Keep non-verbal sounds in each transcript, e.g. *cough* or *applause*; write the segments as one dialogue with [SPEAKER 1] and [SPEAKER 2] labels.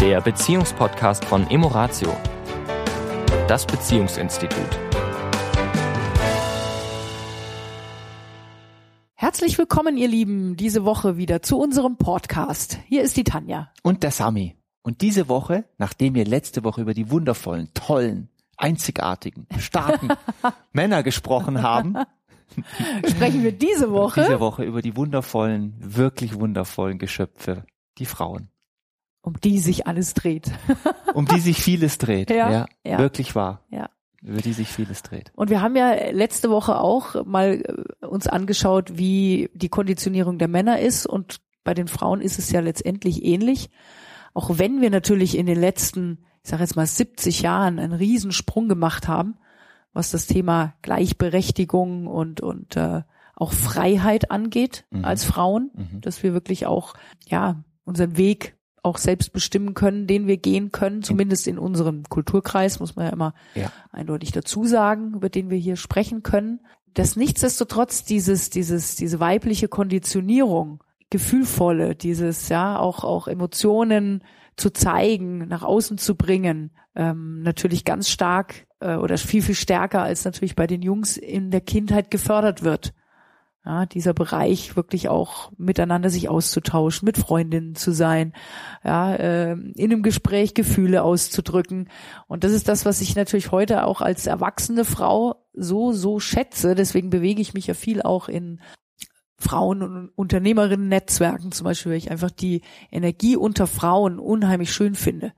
[SPEAKER 1] der Beziehungspodcast von Emoratio, das Beziehungsinstitut.
[SPEAKER 2] Herzlich willkommen, ihr Lieben, diese Woche wieder zu unserem Podcast. Hier ist die Tanja.
[SPEAKER 3] Und der Sami. Und diese Woche, nachdem wir letzte Woche über die wundervollen, tollen, einzigartigen, starken *laughs* Männer gesprochen haben,
[SPEAKER 2] sprechen wir diese *laughs* Woche,
[SPEAKER 3] diese Woche über die wundervollen, wirklich wundervollen Geschöpfe, die Frauen.
[SPEAKER 2] Um die sich alles dreht. *laughs*
[SPEAKER 3] um die sich vieles dreht.
[SPEAKER 2] Ja, ja,
[SPEAKER 3] ja. wirklich wahr.
[SPEAKER 2] Ja.
[SPEAKER 3] Über die sich vieles dreht.
[SPEAKER 2] Und wir haben ja letzte Woche auch mal äh, uns angeschaut, wie die Konditionierung der Männer ist. Und bei den Frauen ist es ja letztendlich ähnlich. Auch wenn wir natürlich in den letzten, ich sage jetzt mal 70 Jahren einen Riesensprung gemacht haben, was das Thema Gleichberechtigung und, und äh, auch Freiheit angeht mhm. als Frauen, mhm. dass wir wirklich auch ja unseren Weg auch selbst bestimmen können, den wir gehen können, zumindest in unserem Kulturkreis, muss man ja immer ja. eindeutig dazu sagen, über den wir hier sprechen können. Dass nichtsdestotrotz dieses, dieses, diese weibliche Konditionierung, gefühlvolle, dieses, ja, auch, auch Emotionen zu zeigen, nach außen zu bringen, ähm, natürlich ganz stark äh, oder viel, viel stärker als natürlich bei den Jungs in der Kindheit gefördert wird ja, dieser Bereich wirklich auch miteinander sich auszutauschen, mit Freundinnen zu sein, ja, äh, in einem Gespräch Gefühle auszudrücken. Und das ist das, was ich natürlich heute auch als erwachsene Frau so, so schätze. Deswegen bewege ich mich ja viel auch in Frauen- und Unternehmerinnen-Netzwerken zum Beispiel, weil ich einfach die Energie unter Frauen unheimlich schön finde.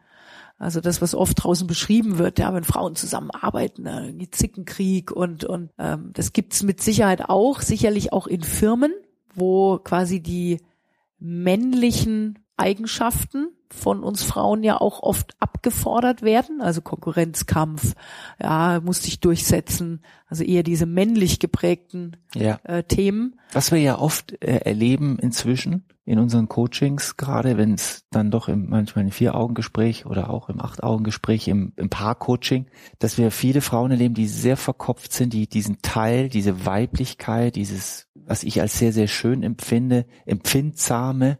[SPEAKER 2] Also das, was oft draußen beschrieben wird, ja, wenn Frauen zusammenarbeiten, ne, Zickenkrieg und und ähm, das gibt's mit Sicherheit auch, sicherlich auch in Firmen, wo quasi die männlichen Eigenschaften von uns Frauen ja auch oft abgefordert werden, also Konkurrenzkampf, ja, muss sich durchsetzen, also eher diese männlich geprägten ja. äh, Themen.
[SPEAKER 3] Was wir ja oft äh, erleben inzwischen in unseren Coachings, gerade wenn es dann doch im, manchmal im Vier-Augen-Gespräch oder auch im Acht-Augen-Gespräch, im, im Paar-Coaching, dass wir viele Frauen erleben, die sehr verkopft sind, die diesen Teil, diese Weiblichkeit, dieses, was ich als sehr, sehr schön empfinde, empfindsame,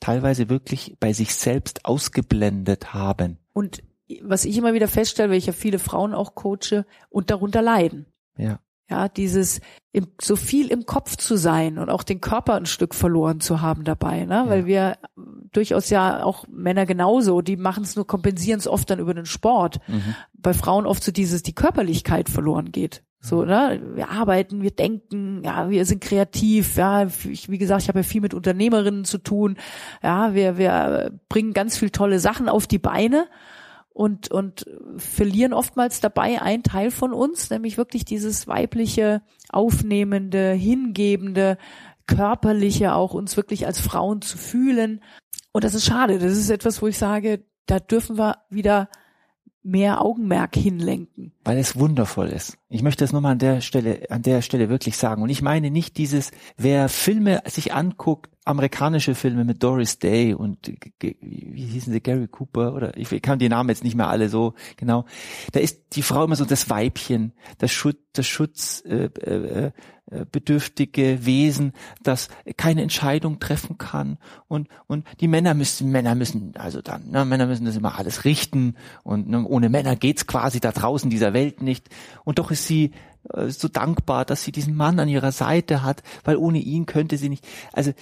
[SPEAKER 3] teilweise wirklich bei sich selbst ausgeblendet haben.
[SPEAKER 2] Und was ich immer wieder feststelle, weil ich ja viele Frauen auch coache und darunter leiden.
[SPEAKER 3] Ja.
[SPEAKER 2] Ja, dieses im, so viel im Kopf zu sein und auch den Körper ein Stück verloren zu haben dabei, ne? Ja. Weil wir durchaus ja auch Männer genauso, die machen es nur, kompensieren es oft dann über den Sport. Mhm. Bei Frauen oft so dieses, die Körperlichkeit verloren geht. So, ne? Wir arbeiten, wir denken, ja, wir sind kreativ, ja, ich, wie gesagt, ich habe ja viel mit Unternehmerinnen zu tun, ja, wir, wir bringen ganz viel tolle Sachen auf die Beine und, und verlieren oftmals dabei einen Teil von uns, nämlich wirklich dieses weibliche, aufnehmende, hingebende, körperliche, auch uns wirklich als Frauen zu fühlen. Und das ist schade. Das ist etwas, wo ich sage, da dürfen wir wieder mehr Augenmerk hinlenken.
[SPEAKER 3] Weil es wundervoll ist. Ich möchte das nochmal an der Stelle, an der Stelle wirklich sagen. Und ich meine nicht dieses, wer Filme sich anguckt, amerikanische Filme mit Doris Day und wie hießen sie, Gary Cooper oder ich kann die Namen jetzt nicht mehr alle so genau. Da ist die Frau immer so das Weibchen, das Schutz, das Schutz äh, äh, äh, Wesen, das keine Entscheidung treffen kann und und die Männer müssen Männer müssen also dann ne, Männer müssen das immer alles richten und ne, ohne Männer geht's quasi da draußen dieser Welt nicht und doch ist sie äh, so dankbar, dass sie diesen Mann an ihrer Seite hat, weil ohne ihn könnte sie nicht. Also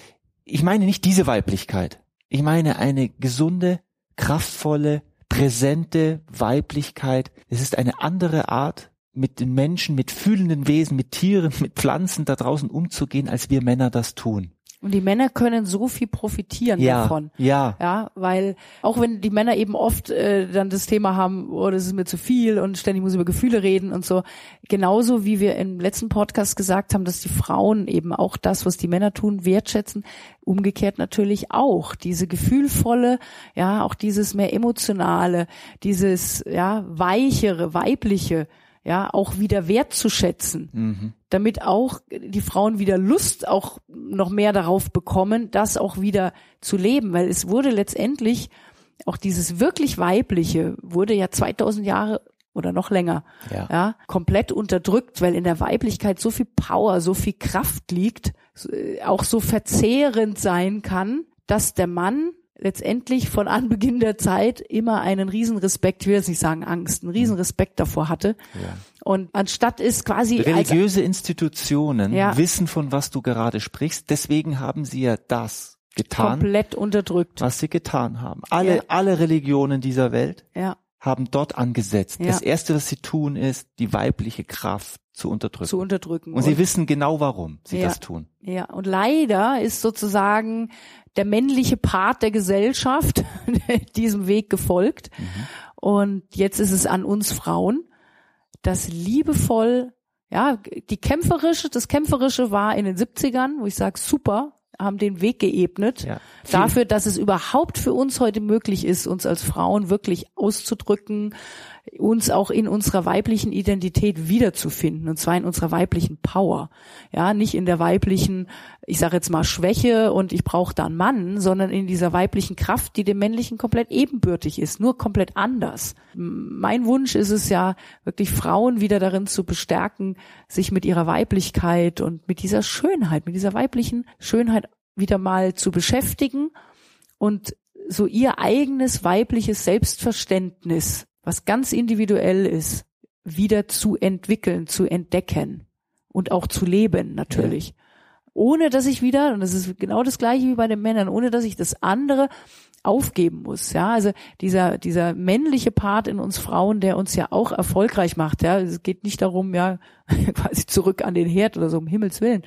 [SPEAKER 3] ich meine nicht diese Weiblichkeit. Ich meine eine gesunde, kraftvolle, präsente Weiblichkeit. Es ist eine andere Art, mit den Menschen, mit fühlenden Wesen, mit Tieren, mit Pflanzen da draußen umzugehen, als wir Männer das tun.
[SPEAKER 2] Und die Männer können so viel profitieren
[SPEAKER 3] ja,
[SPEAKER 2] davon.
[SPEAKER 3] Ja.
[SPEAKER 2] Ja, weil auch wenn die Männer eben oft äh, dann das Thema haben, oh, das ist mir zu viel und ständig muss über Gefühle reden und so. Genauso wie wir im letzten Podcast gesagt haben, dass die Frauen eben auch das, was die Männer tun, wertschätzen. Umgekehrt natürlich auch diese gefühlvolle, ja, auch dieses mehr emotionale, dieses ja weichere, weibliche ja, auch wieder wertzuschätzen, mhm. Damit auch die Frauen wieder Lust auch noch mehr darauf bekommen, das auch wieder zu leben, weil es wurde letztendlich auch dieses wirklich weibliche wurde ja 2000 Jahre oder noch länger, ja. ja, komplett unterdrückt, weil in der Weiblichkeit so viel Power, so viel Kraft liegt, auch so verzehrend sein kann, dass der Mann letztendlich von Anbeginn der Zeit immer einen Riesenrespekt, ich will jetzt nicht sagen Angst, einen Riesenrespekt davor hatte.
[SPEAKER 3] Ja.
[SPEAKER 2] Und anstatt ist quasi
[SPEAKER 3] religiöse Institutionen
[SPEAKER 2] Ja.
[SPEAKER 3] wissen, von was du gerade sprichst. Deswegen haben sie ja das getan,
[SPEAKER 2] komplett unterdrückt.
[SPEAKER 3] was sie getan haben. Alle,
[SPEAKER 2] Ja.
[SPEAKER 3] alle Religionen dieser Welt
[SPEAKER 2] Ja,
[SPEAKER 3] haben dort angesetzt.
[SPEAKER 2] Ja.
[SPEAKER 3] Das erste, was sie tun, ist, die weibliche Kraft zu unterdrücken.
[SPEAKER 2] zu unterdrücken.
[SPEAKER 3] Und sie wissen genau, warum sie
[SPEAKER 2] Ja.
[SPEAKER 3] das tun.
[SPEAKER 2] Ja, und leider ist sozusagen der männliche Part der Gesellschaft *laughs* diesem Weg gefolgt. Und jetzt ist es an uns Frauen, das liebevoll, ja, die kämpferische, das kämpferische war in den 70ern, wo ich sage, super, haben den Weg geebnet
[SPEAKER 3] Ja.
[SPEAKER 2] dafür, dass es überhaupt für uns heute möglich ist, uns als Frauen wirklich auszudrücken, uns auch in unserer weiblichen Identität wiederzufinden, und zwar in unserer weiblichen Power. Ja, nicht in der weiblichen, ich sage jetzt mal Schwäche und ich brauche da einen Mann, sondern in dieser weiblichen Kraft, die dem männlichen komplett ebenbürtig ist, nur komplett anders. Mein Wunsch ist es ja, wirklich Frauen wieder darin zu bestärken, sich mit ihrer Weiblichkeit und mit dieser Schönheit, mit dieser weiblichen Schönheit wieder mal zu beschäftigen und so ihr eigenes weibliches Selbstverständnis, was ganz individuell ist, wieder zu entwickeln, zu entdecken und auch zu leben natürlich. Ohne dass ich wieder, und das ist genau das gleiche wie bei den Männern, ohne dass ich das andere aufgeben muss, ja, also dieser dieser männliche Part in uns Frauen, der uns ja auch erfolgreich macht, ja, es geht nicht darum, ja, *laughs* quasi zurück an den Herd oder so um Himmels willen.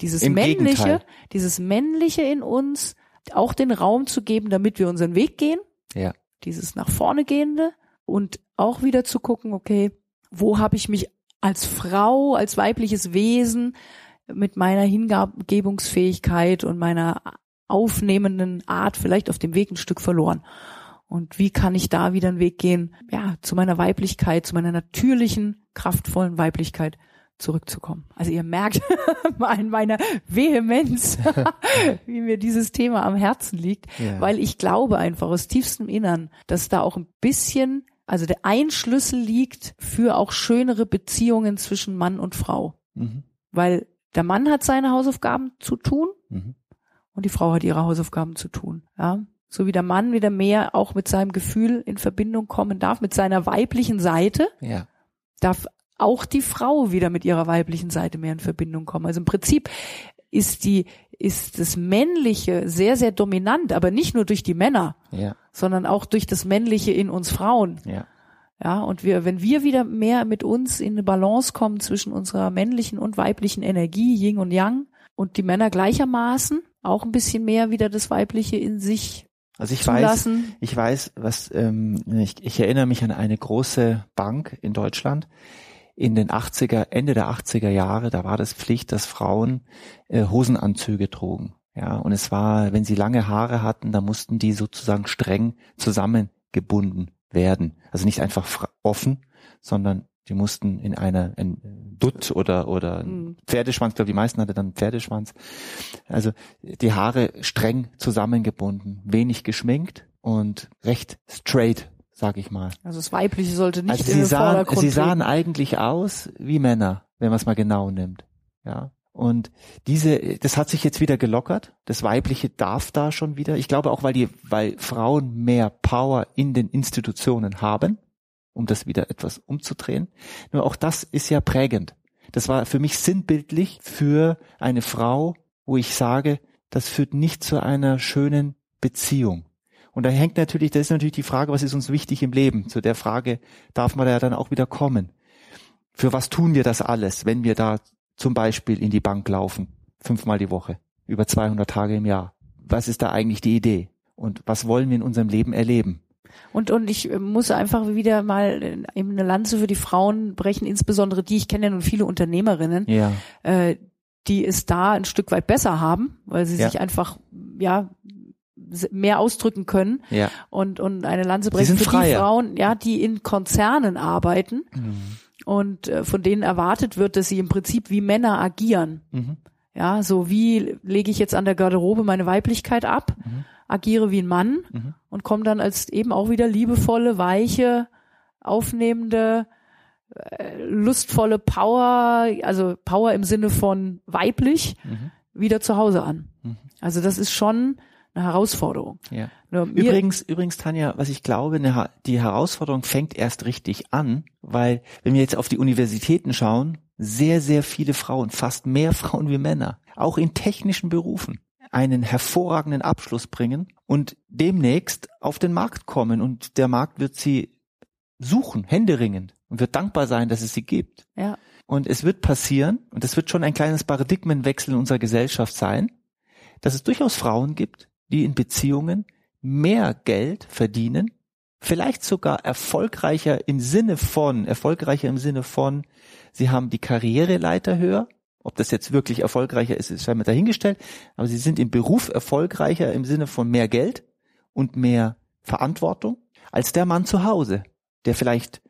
[SPEAKER 2] Dieses
[SPEAKER 3] Im
[SPEAKER 2] männliche,
[SPEAKER 3] Gegenteil.
[SPEAKER 2] dieses männliche in uns auch den Raum zu geben, damit wir unseren Weg gehen,
[SPEAKER 3] Ja.
[SPEAKER 2] dieses nach vorne gehende und auch wieder zu gucken, okay, wo habe ich mich als Frau, als weibliches Wesen mit meiner Hingebungsfähigkeit und meiner aufnehmenden Art vielleicht auf dem Weg ein Stück verloren. Und wie kann ich da wieder einen Weg gehen, ja, zu meiner Weiblichkeit, zu meiner natürlichen, kraftvollen Weiblichkeit zurückzukommen. Also ihr merkt *laughs* an meiner Vehemenz, *laughs* wie mir dieses Thema am Herzen liegt,
[SPEAKER 3] Ja.
[SPEAKER 2] weil ich glaube einfach aus tiefstem Innern, dass da auch ein bisschen, also der Einschlüssel liegt für auch schönere Beziehungen zwischen Mann und Frau.
[SPEAKER 3] Mhm.
[SPEAKER 2] Weil der Mann hat seine Hausaufgaben zu tun
[SPEAKER 3] Mhm.
[SPEAKER 2] und die Frau hat ihre Hausaufgaben zu tun. Ja, so wie der Mann wieder mehr auch mit seinem Gefühl in Verbindung kommen darf, mit seiner weiblichen Seite,
[SPEAKER 3] Ja.
[SPEAKER 2] darf auch die Frau wieder mit ihrer weiblichen Seite mehr in Verbindung kommen. Also im Prinzip ist die, ist das Männliche sehr, sehr dominant, aber nicht nur durch die Männer,
[SPEAKER 3] Ja.
[SPEAKER 2] sondern auch durch das Männliche in uns Frauen.
[SPEAKER 3] Ja.
[SPEAKER 2] Ja, und wir, wenn wir wieder mehr mit uns in eine Balance kommen zwischen unserer männlichen und weiblichen Energie, Yin und Yang, und die Männer gleichermaßen auch ein bisschen mehr wieder das Weibliche in sich
[SPEAKER 3] Also ich weiß,
[SPEAKER 2] zulassen.
[SPEAKER 3] ich weiß, was ähm, ich, ich erinnere mich an eine große Bank in Deutschland in den 80er, Ende der 80er Jahre, da war das Pflicht, dass Frauen äh, Hosenanzüge trugen. Ja, und es war, wenn sie lange Haare hatten, da mussten die sozusagen streng zusammengebunden werden. Also nicht einfach offen, sondern die mussten in einer in Dutt oder oder
[SPEAKER 2] Mhm.
[SPEAKER 3] Pferdeschwanz, glaube die meisten hatte dann einen Pferdeschwanz. Also die Haare streng zusammengebunden, wenig geschminkt und recht straight, sag ich mal.
[SPEAKER 2] Also das Weibliche sollte nicht
[SPEAKER 3] Also
[SPEAKER 2] in
[SPEAKER 3] sie
[SPEAKER 2] den
[SPEAKER 3] sahen,
[SPEAKER 2] Vordergrund
[SPEAKER 3] sie sahen
[SPEAKER 2] treten.
[SPEAKER 3] eigentlich aus wie Männer, wenn man es mal genau nimmt. Ja. Und diese, das hat sich jetzt wieder gelockert. Das Weibliche darf da schon wieder. Ich glaube auch, weil die, weil Frauen mehr Power in den Institutionen haben, um das wieder etwas umzudrehen. Nur auch das ist ja prägend. Das war für mich sinnbildlich für eine Frau, wo ich sage, das führt nicht zu einer schönen Beziehung. Und da hängt natürlich, das ist natürlich die Frage, was ist uns wichtig im Leben? Zu der Frage darf man da ja dann auch wieder kommen. Für was tun wir das alles, wenn wir da zum Beispiel in die Bank laufen, fünfmal die Woche, über 200 Tage im Jahr? Was ist da eigentlich die Idee? Und was wollen wir in unserem Leben erleben?
[SPEAKER 2] Und, und ich äh, muss einfach wieder mal äh, eben eine Lanze für die Frauen brechen, insbesondere die, ich kenne ja nun viele Unternehmerinnen,
[SPEAKER 3] Ja,
[SPEAKER 2] äh, die es da ein Stück weit besser haben, weil sie
[SPEAKER 3] Ja.
[SPEAKER 2] sich einfach, ja, mehr ausdrücken können
[SPEAKER 3] ja.
[SPEAKER 2] und, und eine Lanze brechen für die
[SPEAKER 3] freier.
[SPEAKER 2] Frauen, ja, die in Konzernen arbeiten
[SPEAKER 3] Mhm.
[SPEAKER 2] und äh, von denen erwartet wird, dass sie im Prinzip wie Männer agieren.
[SPEAKER 3] Mhm.
[SPEAKER 2] Ja, so wie lege ich jetzt an der Garderobe meine Weiblichkeit ab,
[SPEAKER 3] Mhm.
[SPEAKER 2] agiere wie ein Mann
[SPEAKER 3] Mhm.
[SPEAKER 2] und komme dann als eben auch wieder liebevolle, weiche, aufnehmende, äh, lustvolle Power, also Power im Sinne von weiblich,
[SPEAKER 3] Mhm.
[SPEAKER 2] wieder zu Hause an.
[SPEAKER 3] Mhm.
[SPEAKER 2] Also das ist schon eine Herausforderung.
[SPEAKER 3] Ja.
[SPEAKER 2] Nur
[SPEAKER 3] Übrigens, übrigens, Tanja, was ich glaube, eine, die Herausforderung fängt erst richtig an, weil wenn wir jetzt auf die Universitäten schauen, sehr, sehr viele Frauen, fast mehr *laughs* Frauen wie Männer, auch in technischen Berufen, einen hervorragenden Abschluss bringen und demnächst auf den Markt kommen und der Markt wird sie suchen, händeringend und wird dankbar sein, dass es sie gibt.
[SPEAKER 2] ja,
[SPEAKER 3] Und es wird passieren, und das wird schon ein kleines Paradigmenwechsel in unserer Gesellschaft sein, dass es durchaus Frauen gibt, die in Beziehungen mehr Geld verdienen, vielleicht sogar erfolgreicher im Sinne von, erfolgreicher im Sinne von, sie haben die Karriereleiter höher, ob das jetzt wirklich erfolgreicher ist, ist scheinbar dahingestellt, aber sie sind im Beruf erfolgreicher im Sinne von mehr Geld und mehr Verantwortung als der Mann zu Hause, der vielleicht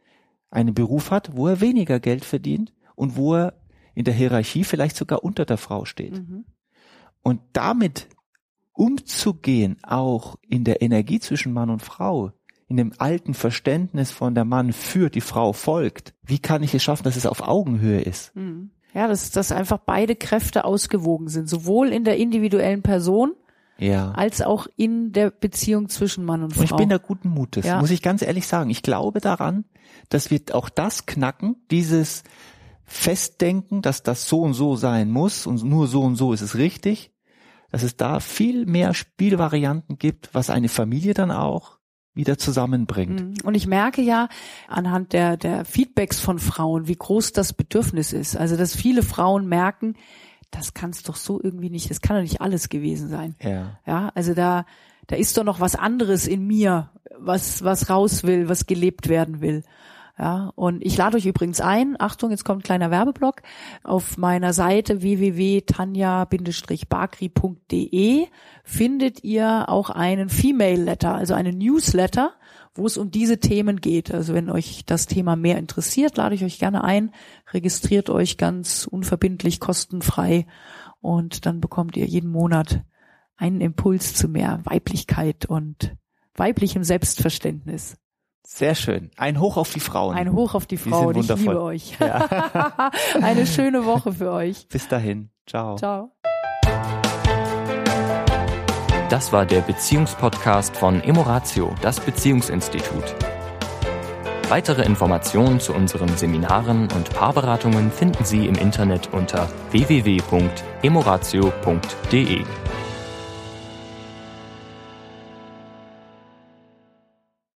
[SPEAKER 3] einen Beruf hat, wo er weniger Geld verdient und wo er in der Hierarchie vielleicht sogar unter der Frau steht.
[SPEAKER 2] mhm.
[SPEAKER 3] Und damit umzugehen, auch in der Energie zwischen Mann und Frau, in dem alten Verständnis von der Mann führt, die Frau folgt, wie kann ich es schaffen, dass es auf Augenhöhe ist?
[SPEAKER 2] Mhm. ja, dass, dass einfach beide Kräfte ausgewogen sind, sowohl in der individuellen Person
[SPEAKER 3] Ja.
[SPEAKER 2] als auch in der Beziehung zwischen Mann und Frau.
[SPEAKER 3] Und ich bin da guten Mutes,
[SPEAKER 2] Ja.
[SPEAKER 3] muss ich ganz ehrlich sagen. Ich glaube daran, dass wir auch das knacken, dieses Festdenken, dass das so und so sein muss und nur so und so ist es richtig, dass es da viel mehr Spielvarianten gibt, was eine Familie dann auch wieder zusammenbringt.
[SPEAKER 2] Mhm. Und ich merke ja anhand der, der Feedbacks von Frauen, wie groß das Bedürfnis ist. Also, dass viele Frauen merken, das kann es doch so irgendwie nicht, das kann doch nicht alles gewesen sein.
[SPEAKER 3] Ja.
[SPEAKER 2] Ja, also da, da ist doch noch was anderes in mir, was, was raus will, was gelebt werden will. Ja, und ich lade euch übrigens ein, Achtung, jetzt kommt ein kleiner Werbeblock, auf meiner Seite www.tanja-bakri.de findet ihr auch einen Female Letter, also einen Newsletter, wo es um diese Themen geht. Also wenn euch das Thema mehr interessiert, lade ich euch gerne ein, registriert euch ganz unverbindlich, kostenfrei und dann bekommt ihr jeden Monat einen Impuls zu mehr Weiblichkeit und weiblichem Selbstverständnis.
[SPEAKER 3] Sehr schön. Ein Hoch auf die Frauen.
[SPEAKER 2] Ein Hoch auf die
[SPEAKER 3] sind
[SPEAKER 2] Frau und ich
[SPEAKER 3] wundervoll.
[SPEAKER 2] liebe euch. *laughs* Eine schöne Woche für euch.
[SPEAKER 3] Bis dahin. Ciao.
[SPEAKER 2] Ciao.
[SPEAKER 1] Das war der Beziehungspodcast von Emoratio, das Beziehungsinstitut. Weitere Informationen zu unseren Seminaren und Paarberatungen finden Sie im Internet unter www.emoratio.de.